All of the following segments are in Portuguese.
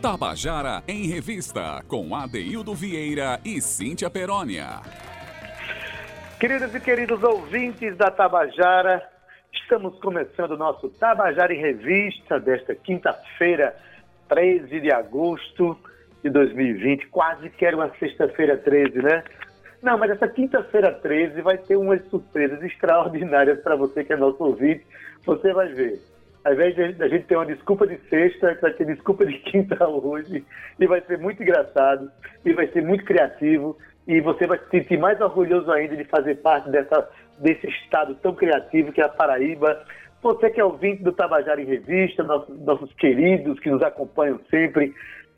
Tabajara em Revista, com Adeildo Vieira e Cíntia Perónia. Queridos e queridos ouvintes da Tabajara, estamos começando o nosso Tabajara em Revista desta quinta-feira, 13 de agosto de 2020. Quase que era uma sexta-feira 13, né? Não, mas essa quinta-feira 13 vai ter umas surpresas extraordinárias para você que é nosso ouvinte. Você vai ver. Ao invés de a gente ter uma desculpa de sexta, vai ter desculpa de quinta hoje. E vai ser muito engraçado. E vai ser muito criativo. E você vai se sentir mais orgulhoso ainda de fazer parte dessa, desse estado tão criativo que é a Paraíba. Você que é ouvinte do Tabajara em Revista, nossos, nossos queridos que nos acompanham sempre.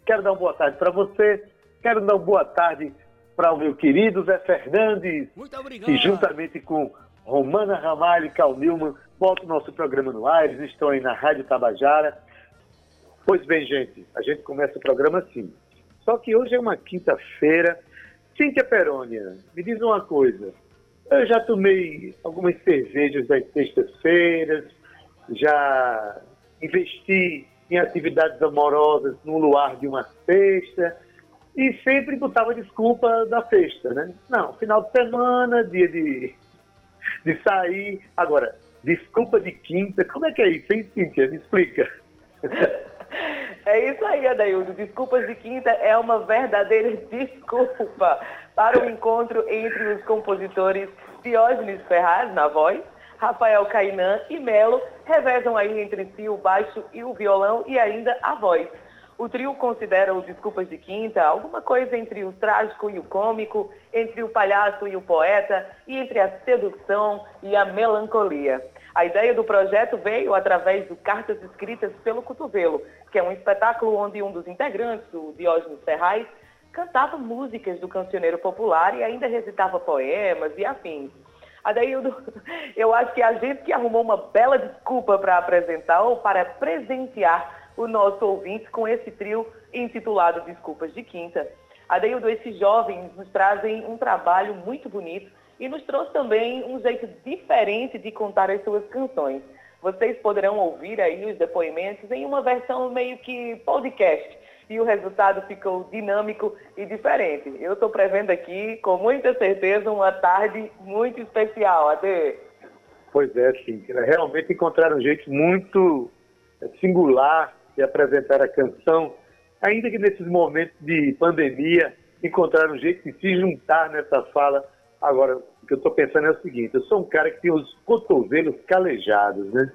Quero dar uma boa tarde para você. Quero dar uma boa tarde para o meu querido Zé Fernandes. Muito obrigado. E juntamente com Romana Ramalho e Cal Nilman, volta o nosso programa no ar. Eles estão aí na Rádio Tabajara. Pois bem, gente, a gente começa o programa assim. Só que hoje é uma quinta-feira. Cíntia Perônia, me diz uma coisa. Eu já tomei algumas cervejas das sextas-feiras, já investi em atividades amorosas no luar de uma sexta e sempre botava desculpa da festa, né? Não, final de semana, dia de, de sair. Agora, desculpa de quinta, como é que é isso, hein, Cíntia? Me explica. É isso aí, Adaildo. Desculpas de Quinta é uma verdadeira desculpa para o encontro entre os compositores Diógenes Ferraz, na voz, Rafael Cainã e Melo, revezam aí entre si o baixo e o violão e ainda a voz. O trio considera o Desculpas de Quinta alguma coisa entre o trágico e o cômico, entre o palhaço e o poeta, e entre a sedução e a melancolia. A ideia do projeto veio através do Cartas Escritas pelo Cotovelo, que é um espetáculo onde um dos integrantes, o Diógenes Ferraz, cantava músicas do cancioneiro popular e ainda recitava poemas e afins. Adaildo, eu acho que a gente que arrumou uma bela desculpa para apresentar ou para presentear o nosso ouvinte com esse trio intitulado Desculpas de Quinta. Adeildo, esses jovens nos trazem um trabalho muito bonito e nos trouxe também um jeito diferente de contar as suas canções. Vocês poderão ouvir aí os depoimentos em uma versão meio que podcast e o resultado ficou dinâmico e diferente. Eu estou prevendo aqui, com muita certeza, uma tarde muito especial. Ade. Pois é, sim. Realmente encontraram um jeito muito singular de apresentar a canção, ainda que nesses momentos de pandemia encontraram um jeito de se juntar nessa fala. Agora, o que eu estou pensando é o seguinte: eu sou um cara que tem os cotovelos calejados, né?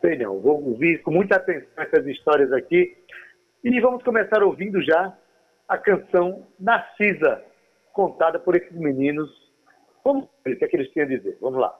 Sei não, vou ouvir com muita atenção essas histórias aqui. E vamos começar ouvindo já a canção Narcisa, contada por esses meninos. Vamos ver o que, é que eles têm a dizer. Vamos lá.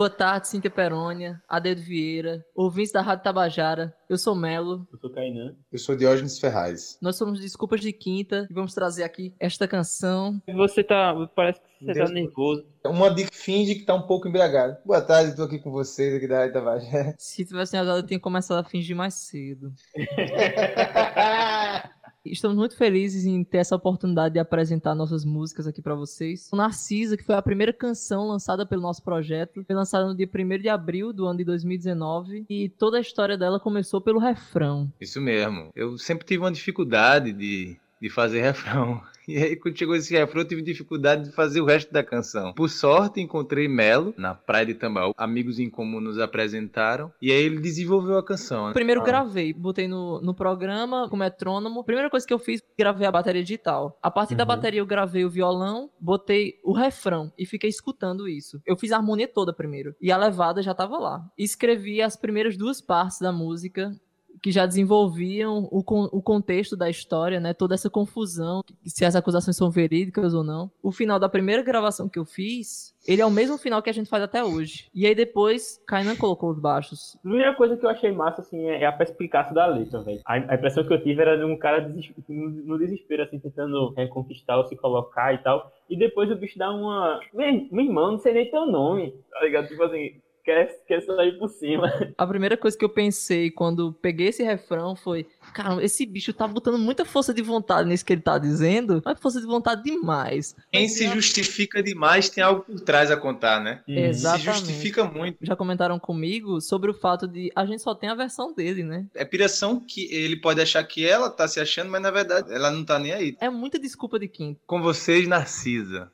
Boa tarde, Cíntia Perônia, Adedo Vieira, ouvintes da Rádio Tabajara. Eu sou Melo. Eu sou Kainan. Eu sou Diógenes Ferraz. Nós somos Desculpas de Quinta e vamos trazer aqui esta canção. Você tá. Parece que você Deus tá nervoso. Uma dica finge que tá um pouco embriagado. Boa tarde, tô aqui com vocês aqui da Rádio Tabajara. Se tivesse azar, eu tinha começado a fingir mais cedo. Estamos muito felizes em ter essa oportunidade de apresentar nossas músicas aqui para vocês. Narcisa, que foi a primeira canção lançada pelo nosso projeto, foi lançada no dia 1 de abril do ano de 2019 e toda a história dela começou pelo refrão. Isso mesmo. Eu sempre tive uma dificuldade de, de fazer refrão. E aí, quando chegou esse refrão, eu tive dificuldade de fazer o resto da canção. Por sorte, encontrei Melo na praia de Tambaú. Amigos em comum nos apresentaram. E aí ele desenvolveu a canção. Né? Primeiro ah. gravei, botei no, no programa com metrônomo. Primeira coisa que eu fiz, gravei a bateria digital. A partir uhum. da bateria eu gravei o violão, botei o refrão e fiquei escutando isso. Eu fiz a harmonia toda primeiro. E a levada já tava lá. Escrevi as primeiras duas partes da música que já desenvolviam o, o contexto da história, né? Toda essa confusão, se as acusações são verídicas ou não. O final da primeira gravação que eu fiz, ele é o mesmo final que a gente faz até hoje. E aí depois, Kainan colocou os baixos. A primeira coisa que eu achei massa, assim, é a perspicácia da letra, velho. A, a, impressão que eu tive era de um cara deses... no desespero, assim, tentando reconquistar ou se colocar e tal. E depois o bicho dá uma... Meu, irmão, não sei nem teu nome, tá ligado? Tipo assim, quer, quer sair por cima. A primeira coisa que eu pensei quando peguei esse refrão foi: cara, esse bicho tá botando muita força de vontade nisso que ele tá dizendo, mas força de vontade demais. Quem se justifica demais tem algo por trás a contar, né? Exatamente. Se justifica muito. Já comentaram comigo sobre o fato de a gente só tem a versão dele, né? É piração que ele pode achar que ela tá se achando, mas na verdade ela não tá nem aí. É muita desculpa de quinto. Com vocês, Narcisa.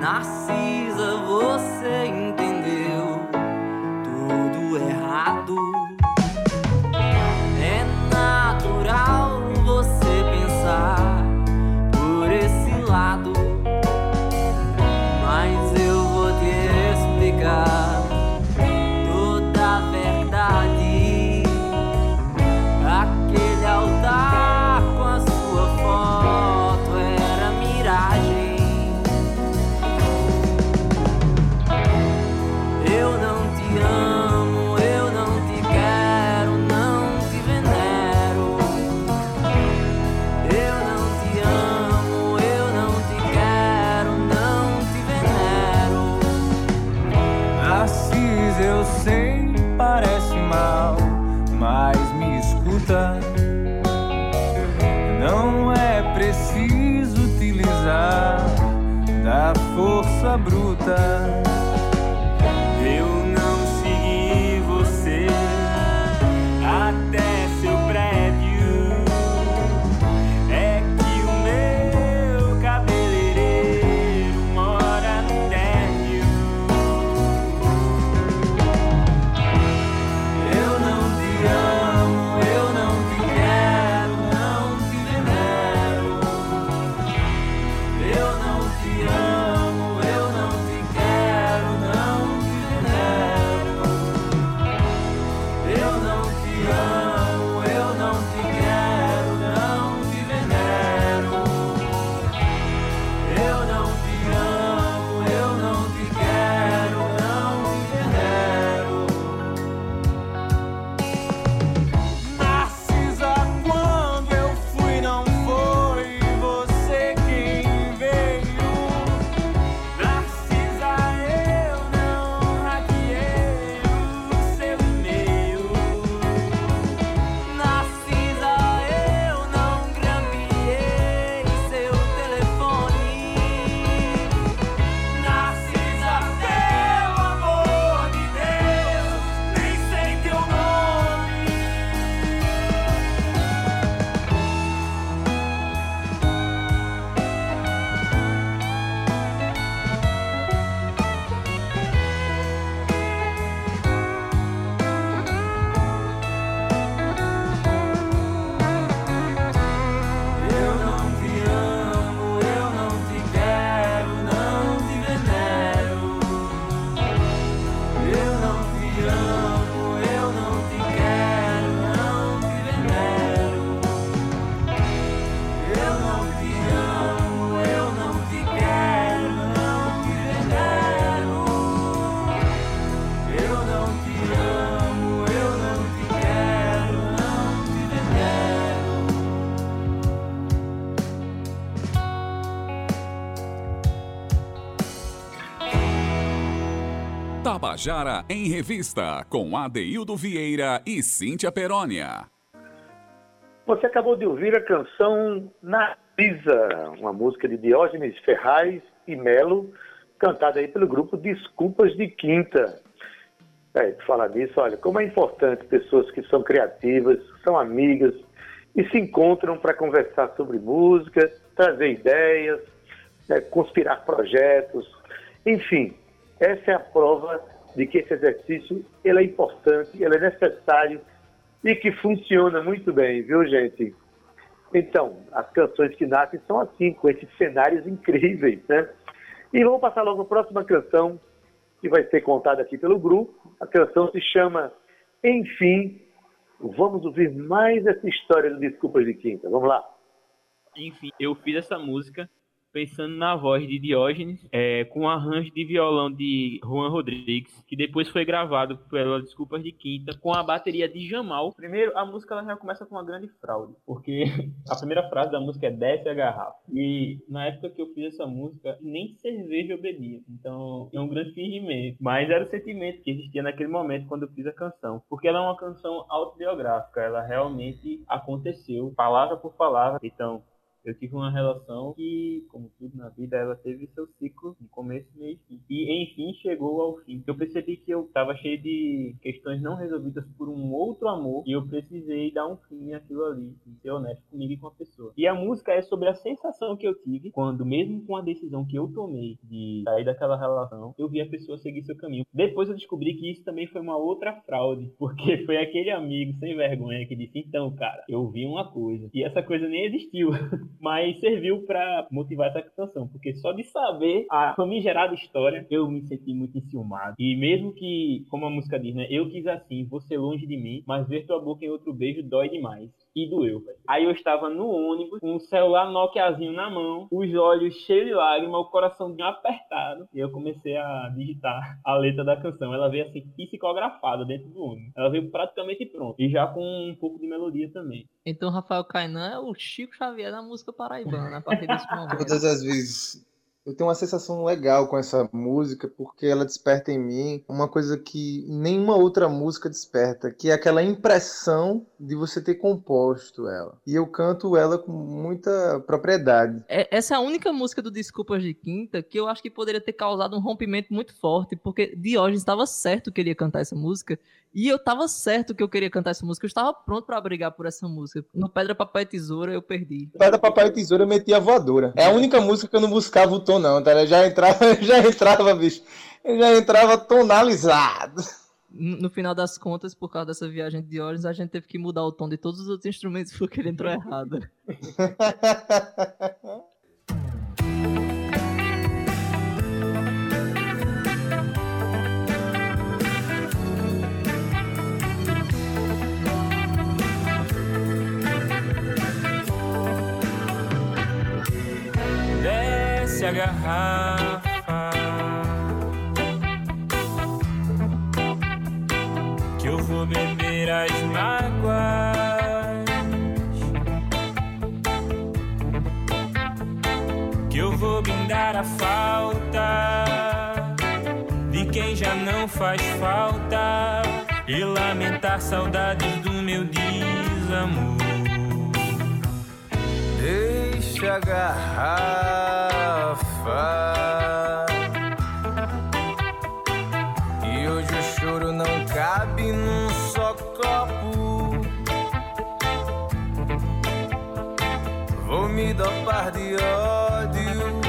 Narcisa, Tabajara em Revista, com Adeildo Vieira e Cíntia Perónia. Você acabou de ouvir a canção Narcisa, uma música de Diógenes Ferraz e Melo, cantada aí pelo grupo Desculpas de Quinta. É, falar nisso, olha, como é importante pessoas que são criativas, são amigas e se encontram para conversar sobre música, trazer ideias, né, conspirar projetos, enfim, essa é a prova de que esse exercício ele é importante, ele é necessário e que funciona muito bem, viu, gente? Então, as canções que nascem são assim, com esses cenários incríveis, né? E vamos passar logo a próxima canção, que vai ser contada aqui pelo grupo. A canção se chama Enfim. Vamos ouvir mais essa história do Desculpas de Quinta. Vamos lá. Enfim, eu fiz essa música pensando na voz de Diógenes, é, com um arranjo de violão de Juan Rodrigues, que depois foi gravado pela Desculpas de Quinta, com a bateria de Jamal. Primeiro, a música ela já começa com uma grande fraude, porque a primeira frase da música é Desce a garrafa. E na época que eu fiz essa música, nem cerveja eu bebia. Então, é um grande fingimento. Mas era o sentimento que existia naquele momento quando eu fiz a canção. Porque ela é uma canção autobiográfica, ela realmente aconteceu, palavra por palavra. Então, eu tive uma relação que, como tudo na vida, ela teve seu ciclo de começo, meio e fim. E, enfim, chegou ao fim. Eu percebi que eu estava cheio de questões não resolvidas por um outro amor e eu precisei dar um fim àquilo ali ser honesto comigo e com a pessoa. E a música é sobre a sensação que eu tive quando, mesmo com a decisão que eu tomei de sair daquela relação, eu vi a pessoa seguir seu caminho. Depois eu descobri que isso também foi uma outra fraude, porque foi aquele amigo sem vergonha que disse: Então, cara, eu vi uma coisa. E essa coisa nem existiu. mas serviu para motivar essa canção, porque só de saber a famigerada história, eu me senti muito enciumado. E mesmo que, como a música diz, né, eu quis assim, você longe de mim, mas ver tua boca em outro beijo dói demais. E doeu, velho. Aí eu estava no ônibus, com o celular Nokiazinho na mão, os olhos cheios de lágrimas, o coraçãozinho apertado. E eu comecei a digitar a letra da canção. Ela veio assim, psicografada dentro do ônibus. Ela veio praticamente pronta. E já com um pouco de melodia também. Então, Rafael Kainan é o Chico Xavier da música paraibana, a partir desse momento. Todas as vezes. Eu tenho uma sensação legal com essa música, porque ela desperta em mim uma coisa que nenhuma outra música desperta, que é aquela impressão de você ter composto ela. E eu canto ela com muita propriedade. É- essa é a única música do Desculpas de Quinta que eu acho que poderia ter causado um rompimento muito forte, porque Diógenes estava certo que ele ia cantar essa música, e eu estava certo que eu queria cantar essa música, eu estava pronto para brigar por essa música. No Pedra, Papel e Tesoura eu perdi. Pedra, papai e tesoura, eu meti a voadora. É a única música que eu não buscava o tom, não, tá? Eu já entrava, já entrava, bicho. Eu já entrava tonalizado. No no final das contas, por causa dessa viagem de Diógenes, a gente teve que mudar o tom de todos os outros instrumentos porque ele entrou errado. a garrafa que eu vou beber as mágoas que eu vou brindar a falta de quem já não faz falta e lamentar saudades do meu desamor. Deixa a garrafa. E hoje o choro não cabe num só copo. Vou me dopar de ódio.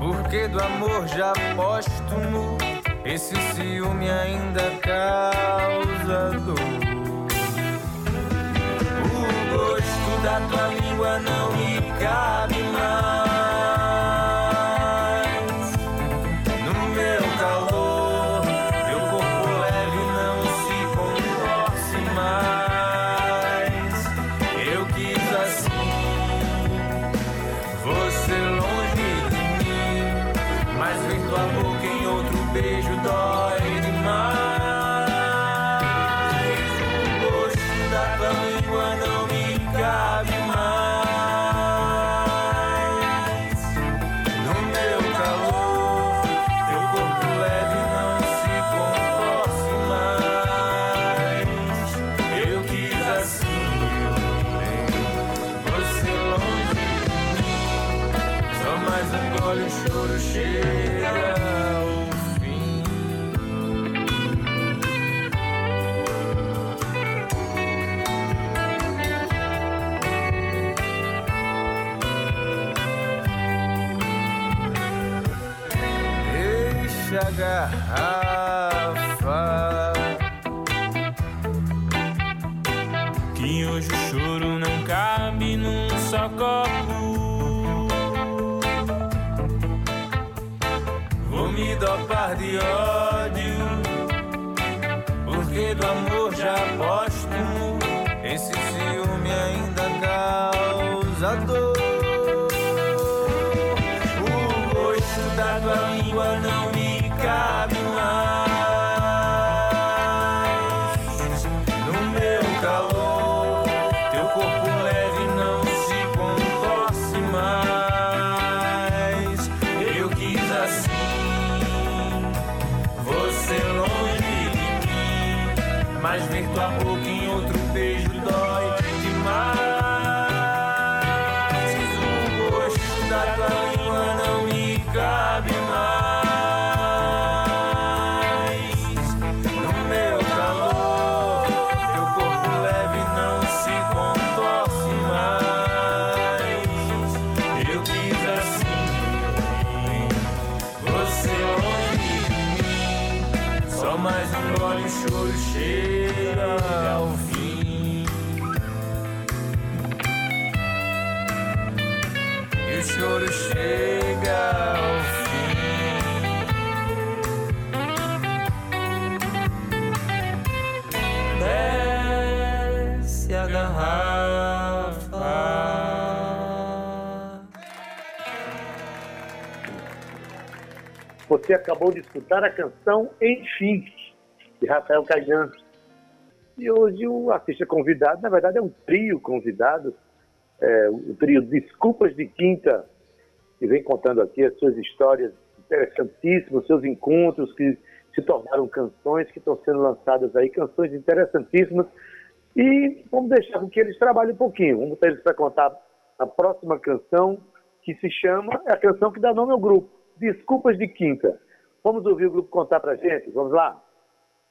Porque do amor já póstumo, esse ciúme ainda causa dor. O gosto da tua língua não me cabe mais. garrafa. Que hoje o choro não cabe num só copo. Vou me dopar de ódio, porque do amor já aposto. Esse ciúme ainda causa dor. O gosto da tua língua não Desce a garrafa. Você acabou de escutar a canção Enfim, de Rafael Caian. E hoje o artista convidado, na verdade é um trio convidado, é, o trio Desculpas de Quinta, que vem contando aqui as suas histórias interessantíssimas, seus encontros que se tornaram canções que estão sendo lançadas aí, canções interessantíssimas. E vamos deixar com que eles trabalhem um pouquinho. Vamos ter eles para contar a próxima canção, que se chama, é a canção que dá nome ao grupo, Desculpas de Quinta. Vamos ouvir o grupo contar pra gente? Vamos lá?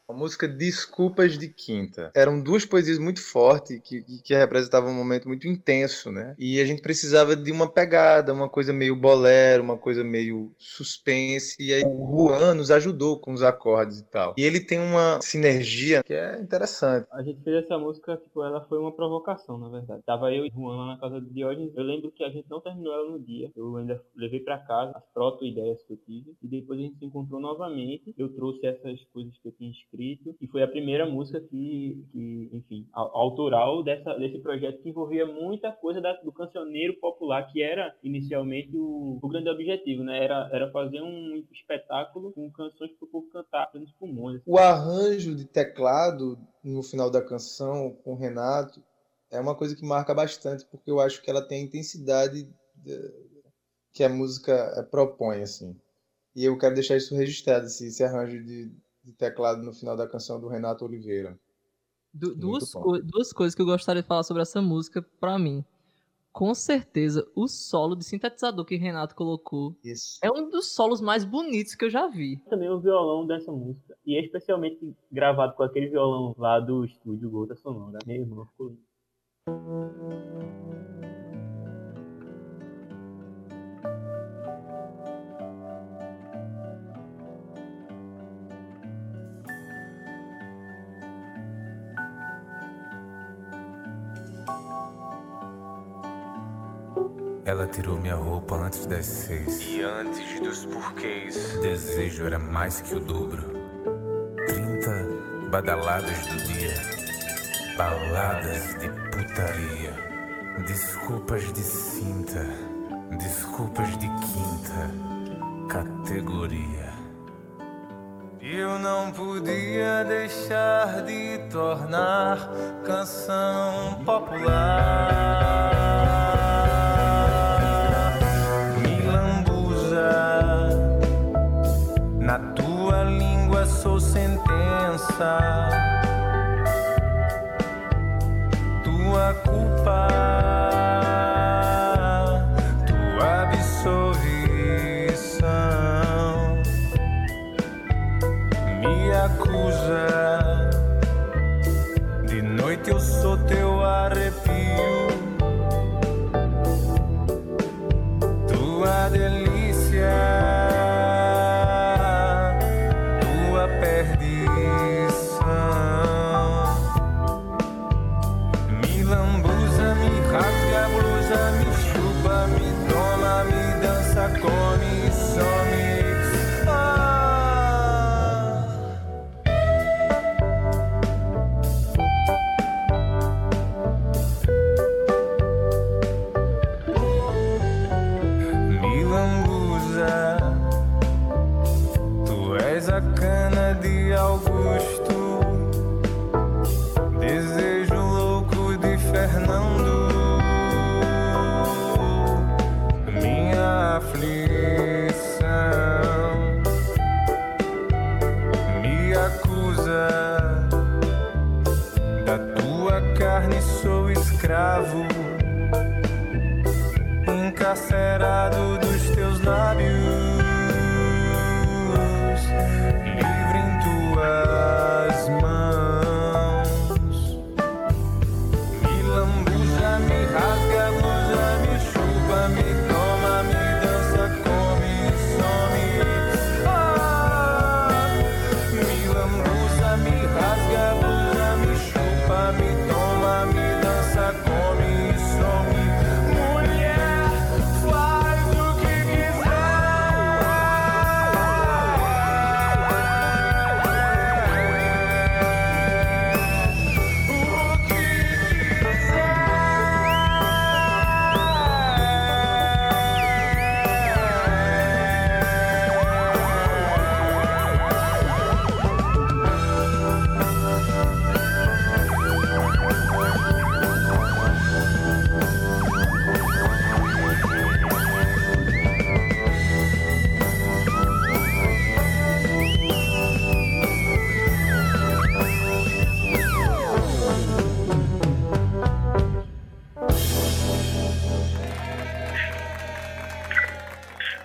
A música Desculpas de Quinta. Eram duas poesias muito fortes que, que, representavam um momento muito intenso, né? E a gente precisava de uma pegada, uma coisa meio bolero, uma coisa meio suspense. E aí o Juan nos ajudou com os acordes e tal. E ele tem uma sinergia que é interessante. A gente fez essa música, tipo, ela foi uma provocação, na verdade. Tava eu e Juan lá na casa de Diógenes. Eu lembro que a gente não terminou ela no dia. Eu ainda levei pra casa as proto-ideias que eu tive. E depois a gente se encontrou novamente. Eu trouxe essas coisas que eu tinha escrito. E foi a primeira música que, que enfim, autoral dessa, desse projeto que envolvia muita coisa da- do cancioneiro popular, que era inicialmente o, o grande objetivo, né? Era, era fazer um espetáculo com canções para o povo cantar nos pulmões. O arranjo de teclado no final da canção com o Renato é uma coisa que marca bastante, porque eu acho que ela tem a intensidade que a música eh, propõe, assim. E eu quero deixar isso registrado, esse arranjo de, de teclado no final da canção do Renato Oliveira. Du- duas, co- duas coisas que eu gostaria de falar sobre essa música, pra mim. Com certeza, o solo de sintetizador que Renato colocou Isso. é um dos solos mais bonitos que eu já vi. Também o violão dessa música. E é especialmente gravado com aquele violão lá do estúdio Gota Sonora. Meu irmão, ficou lindo. Ela tirou minha roupa antes das seis. E antes dos porquês. Desejo era mais que o dobro. Trinta badaladas do dia. Baladas de putaria. Desculpas de cinta. Desculpas de quinta. Categoria. Eu não podia deixar de tornar canção popular. passar.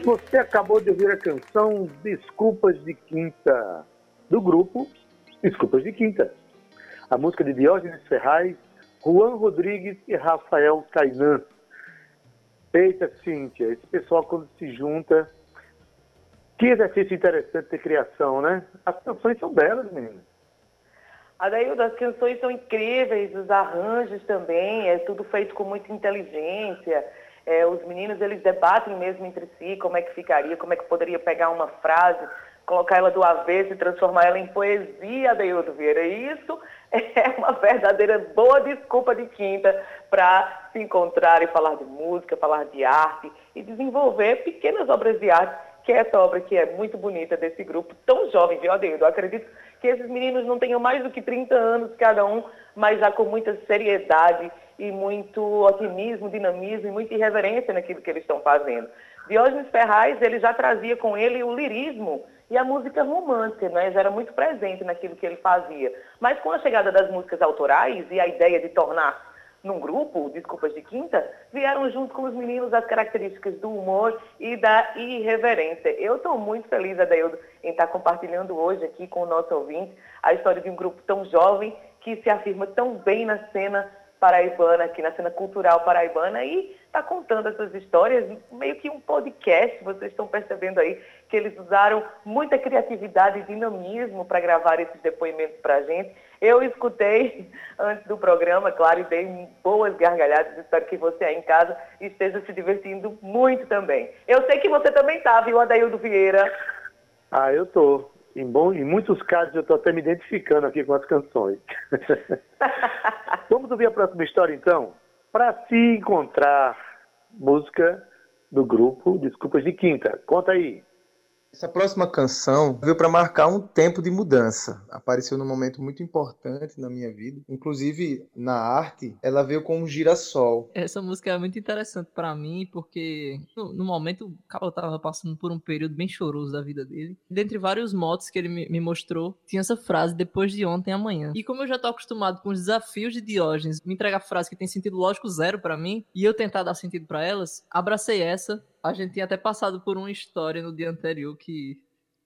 Você acabou de ouvir a canção Desculpas de Quinta, do grupo Desculpas de Quinta. A música de Diógenes Ferraz, Juan Rodrigues e Rafael Cainan. Eita, Cíntia, esse pessoal quando se junta. Que exercício interessante de criação, né? As canções são belas, meninas. Adaildo, as canções são incríveis, os arranjos também, é tudo feito com muita inteligência. É, os meninos, eles debatem mesmo entre si como é que ficaria, como é que poderia pegar uma frase, colocar ela do avesso e transformar ela em poesia, Adaildo Vieira. E isso é uma verdadeira boa desculpa de quinta para se encontrar e falar de música, falar de arte e desenvolver pequenas obras de arte que é essa obra que é muito bonita desse grupo tão jovem, viu, Adeildo? Eu acredito que esses meninos não tenham mais do que 30 anos cada um, mas já com muita seriedade e muito otimismo, dinamismo e muita irreverência naquilo que eles estão fazendo. Diógenes Ferraz, ele já trazia com ele o lirismo e a música romântica, né? já era muito presente naquilo que ele fazia. Mas com a chegada das músicas autorais e a ideia de tornar num grupo, Desculpas de Quinta, vieram junto com os meninos as características do humor e da irreverência. Eu estou muito feliz, Adeildo, em estar compartilhando hoje aqui com o nosso ouvinte a história de um grupo tão jovem que se afirma tão bem na cena paraibana, aqui na cena cultural paraibana, e está contando essas histórias, meio que um podcast, vocês estão percebendo aí que eles usaram muita criatividade e dinamismo para gravar esses depoimentos para a gente. Eu escutei antes do programa, claro, e dei boas gargalhadas, espero que você aí em casa esteja se divertindo muito também. Eu sei que você também está, viu, Adaildo Vieira? Ah, eu tô. Em, bom, em muitos casos eu estou até me identificando aqui com as canções. Vamos ouvir a próxima história então? Para se encontrar, música do grupo Desculpas de Quinta. Conta aí. Essa próxima canção veio para marcar um tempo de mudança. Apareceu num momento muito importante na minha vida. Inclusive, na arte, ela veio com um girassol. Essa música é muito interessante pra mim, porque no, no momento o Cabo tava passando por um período bem choroso da vida dele. Dentre vários motos que ele me, me mostrou, tinha essa frase, depois de ontem, amanhã. E como eu já tô acostumado com os desafios de Diógenes, me entregar frase que tem sentido lógico zero pra mim, e eu tentar dar sentido pra elas, abracei essa. A gente tinha até passado por uma história no dia anterior que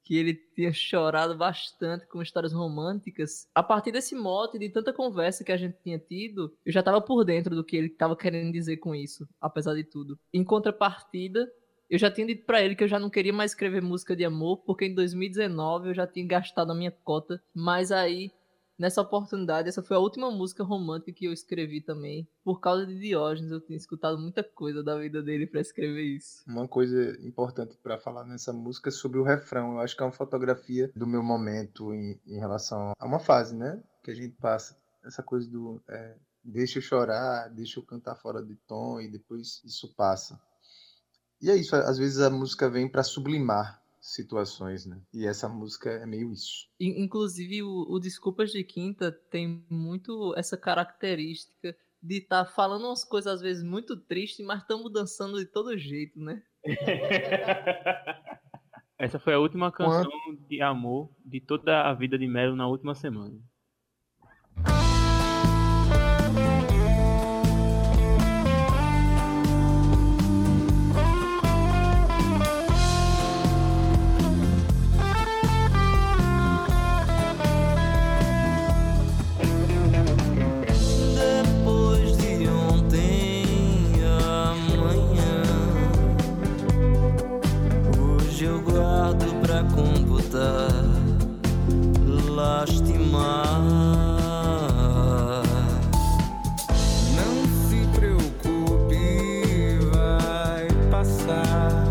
que ele tinha chorado bastante com histórias românticas. A partir desse mote, de tanta conversa que a gente tinha tido, eu já estava por dentro do que ele estava querendo dizer com isso, apesar de tudo. Em contrapartida, eu já tinha dito para ele que eu já não queria mais escrever música de amor, porque em 2019 eu já tinha gastado a minha cota, mas aí nessa oportunidade, essa foi a última música romântica que eu escrevi também. Por causa de Diógenes, eu tinha escutado muita coisa da vida dele para escrever isso. Uma coisa importante para falar nessa música é sobre o refrão. Eu acho que é uma fotografia do meu momento em, em relação a uma fase, né? Que a gente passa. Essa coisa do é, deixa eu chorar, deixa eu cantar fora de tom e depois isso passa. E é isso, às vezes a música vem para sublimar situações, né? E essa música é meio isso. Inclusive, o, o Desculpas de Quinta tem muito essa característica de estar tá falando umas coisas às vezes muito tristes, mas estamos dançando de todo jeito, né? Essa foi a última canção Quando... de amor de toda a vida de Melo na última semana. Lastimar. Não se preocupe, vai passar.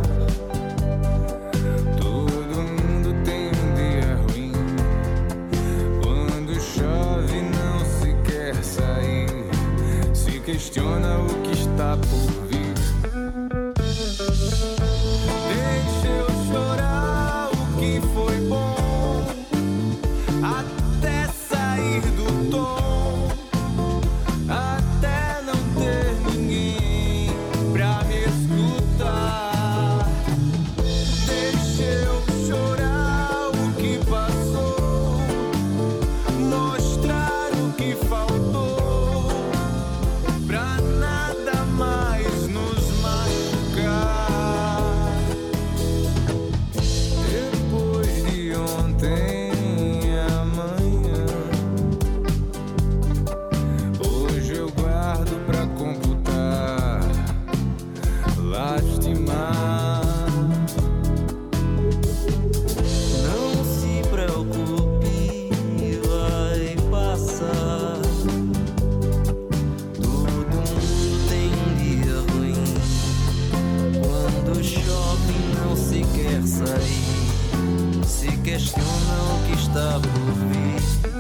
Todo mundo tem um dia ruim. Quando chove, não se quer sair. Se questiona o que está por vir. Se questiona o que está por vir.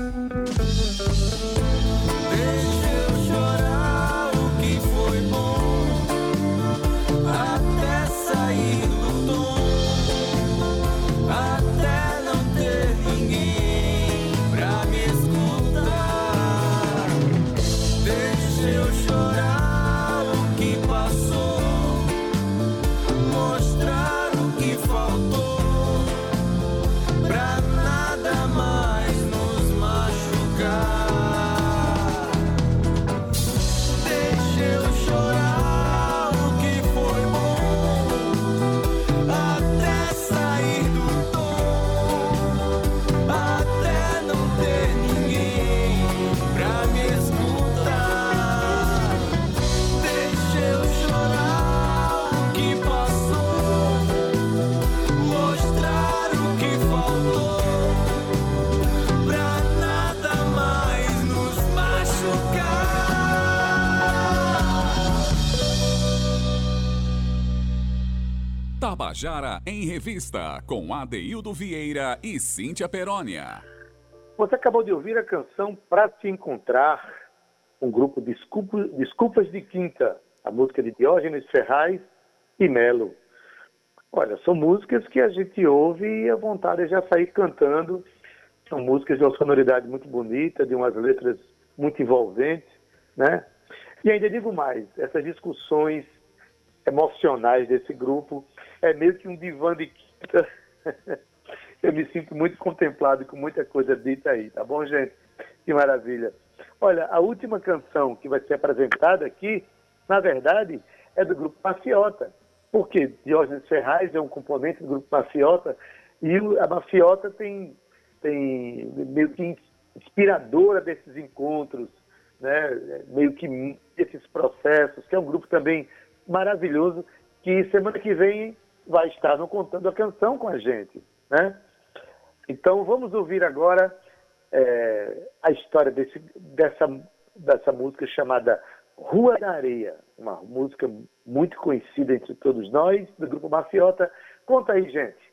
Tabajara em Revista, com Adeildo Vieira e Cíntia Perónia. Você acabou de ouvir a canção Pra Te Encontrar, um grupo Desculpa- Desculpas de Quinta, a música de Diógenes Ferraz e Melo. Olha, são músicas que a gente ouve e a vontade é já sair cantando. São músicas de uma sonoridade muito bonita, de umas letras muito envolventes, né? E ainda digo mais, essas discussões emocionais desse grupo é meio que um divã de quinta. Eu me sinto muito contemplado com muita coisa dita aí, tá bom, gente? Que maravilha. Olha, a última canção que vai ser apresentada aqui, na verdade, é do grupo Mafiota. Porque Diógenes Ferraz é um componente do grupo Mafiota e a Mafiota tem, tem meio que inspiradora desses encontros, né? meio que esses processos, que é um grupo também maravilhoso, que semana que vem vai estar no Contando a Canção com a gente. Né? Então vamos ouvir agora é, a história desse, dessa, dessa música chamada Rua da Areia, uma música muito conhecida entre todos nós, do grupo Mafiota. Conta aí, gente.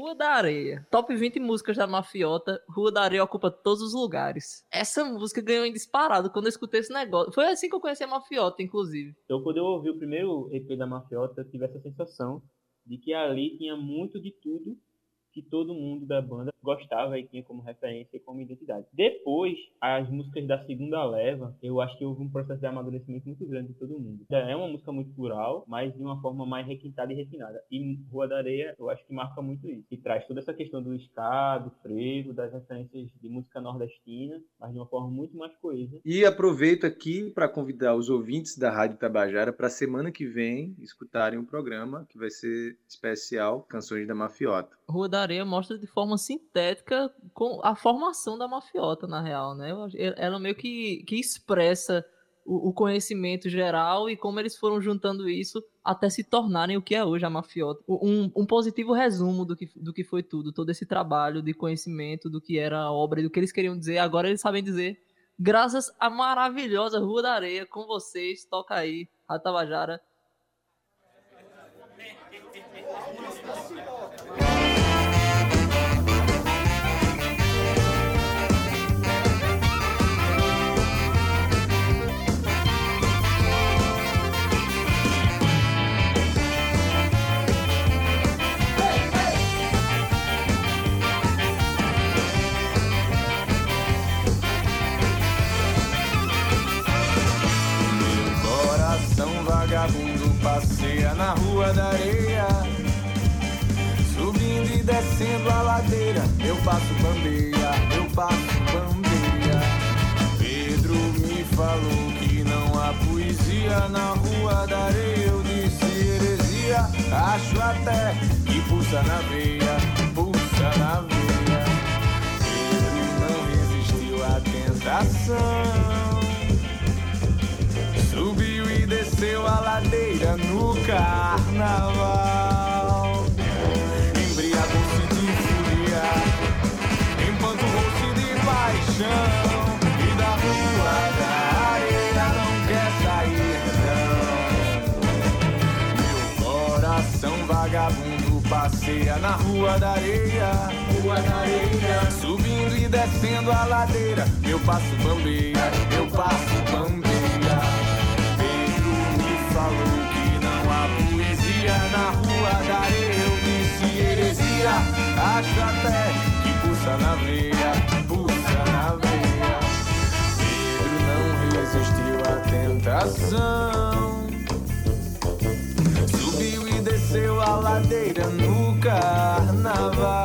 Rua da Areia. Top 20 músicas da Mafiota. Rua da Areia ocupa todos os lugares. Essa música ganhou em disparado quando eu escutei esse negócio. Foi assim que eu conheci a Mafiota, inclusive. Então, quando eu ouvi o primeiro EP da Mafiota, eu tive essa sensação de que ali tinha muito de tudo que todo mundo da banda gostava e tinha como referência e como identidade. Depois, as músicas da segunda leva, eu acho que houve um processo de amadurecimento muito grande de todo mundo. É uma música muito plural, mas de uma forma mais requintada e refinada. E Rua da Areia, eu acho que marca muito isso. E traz toda essa questão do ska, do frevo, das referências de música nordestina, mas de uma forma muito mais coesa. E aproveito aqui para convidar os ouvintes da Rádio Tabajara para a semana que vem escutarem um programa que vai ser especial Canções da Mafiota. Rua da Areia mostra de forma sintética com a formação da mafiota, na real, né? Ela meio que, que expressa o, o conhecimento geral e como eles foram juntando isso até se tornarem o que é hoje a mafiota. Um, um positivo resumo do que, do que foi tudo, todo esse trabalho de conhecimento do que era a obra e do que eles queriam dizer, agora eles sabem dizer. Graças à maravilhosa Rua da Areia, com vocês, toca aí, Ratabajara. Na rua da areia. Subindo e descendo a ladeira Eu passo bandeia, eu passo bandeia Pedro me falou que não há poesia na rua da areia. Eu disse heresia, acho até que pulsa na veia Pulsa na veia. Pedro não resistiu à tentação desceu a ladeira no carnaval. Embriagou-se de fúria, empanturrou-se de paixão. E da rua da areia não quer sair, não. Meu coração vagabundo passeia na rua da areia. Rua da areia. Subindo e descendo a ladeira. Eu passo bambeia, eu passo bambeia. Que não há poesia na rua da. Eu disse heresia, acho até que pulsa na veia, pulsa na veia. Pedro não resistiu à tentação. Subiu e desceu a ladeira no carnaval.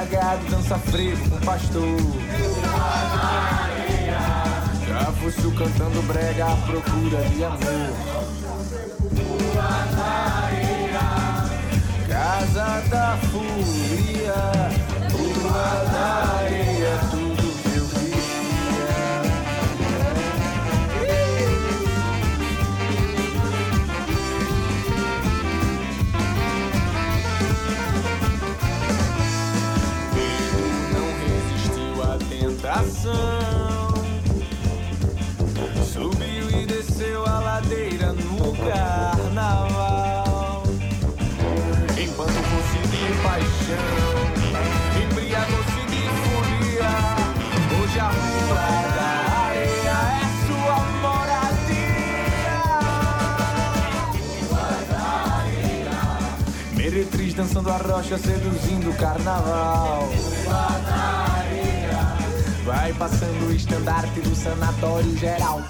Embriagado, dança frevo com pastor. Jafuçu cantando brega à procura de amor. Casa da Fúria, Meretriz dançando a rocha, seduzindo o carnaval. Vai passando o estandarte do sanatório geral.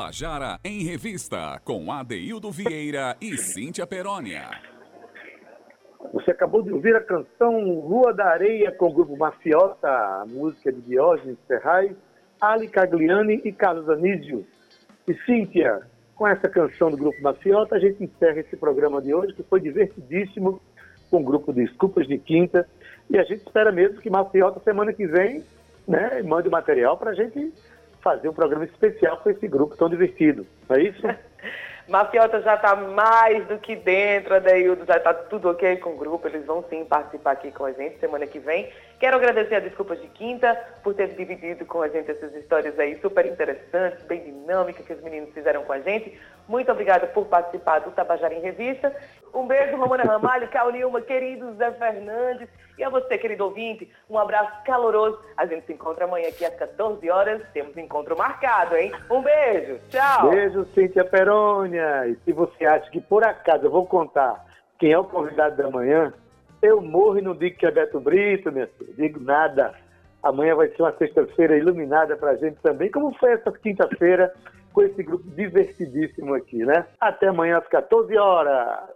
Tabajara em Revista, com Adeildo Vieira e Cíntia Perónia. Você acabou de ouvir a canção Rua da Areia com o grupo Mafiota, a música de Diógenes Ferraz, Ali Cagliani e Carlos Anísio. E Cíntia, com essa canção do grupo Mafiota, a gente encerra esse programa de hoje, que foi divertidíssimo, com o grupo de Desculpas de Quinta. E a gente espera mesmo que Mafiota, semana que vem, né, mande o material para a gente fazer um programa especial com esse grupo tão divertido. Não é isso? Mafiota já está mais do que dentro, Adeildo, já está tudo ok com o grupo, eles vão sim participar aqui com a gente semana que vem. Quero agradecer a Desculpas de Quinta por ter dividido com a gente essas histórias aí super interessantes, bem dinâmicas que os meninos fizeram com a gente. Muito obrigada por participar do Tabajara em Revista. Um beijo, Romana Ramalho, Cal Nilma, querido Zé Fernandes. E a você, querido ouvinte, um abraço caloroso. A gente se encontra amanhã aqui às 14 horas. Temos encontro marcado, hein? Um beijo. Tchau. Beijo, Cíntia Perônia. E se você acha que por acaso eu vou contar quem é o convidado da manhã, eu morro e não digo que é Beto Brito, minha filha. Digo nada. Amanhã vai ser uma sexta-feira iluminada pra gente também, como foi essa quinta-feira com esse grupo divertidíssimo aqui, né? Até amanhã às 14 horas.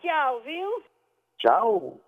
Tchau, viu? Tchau.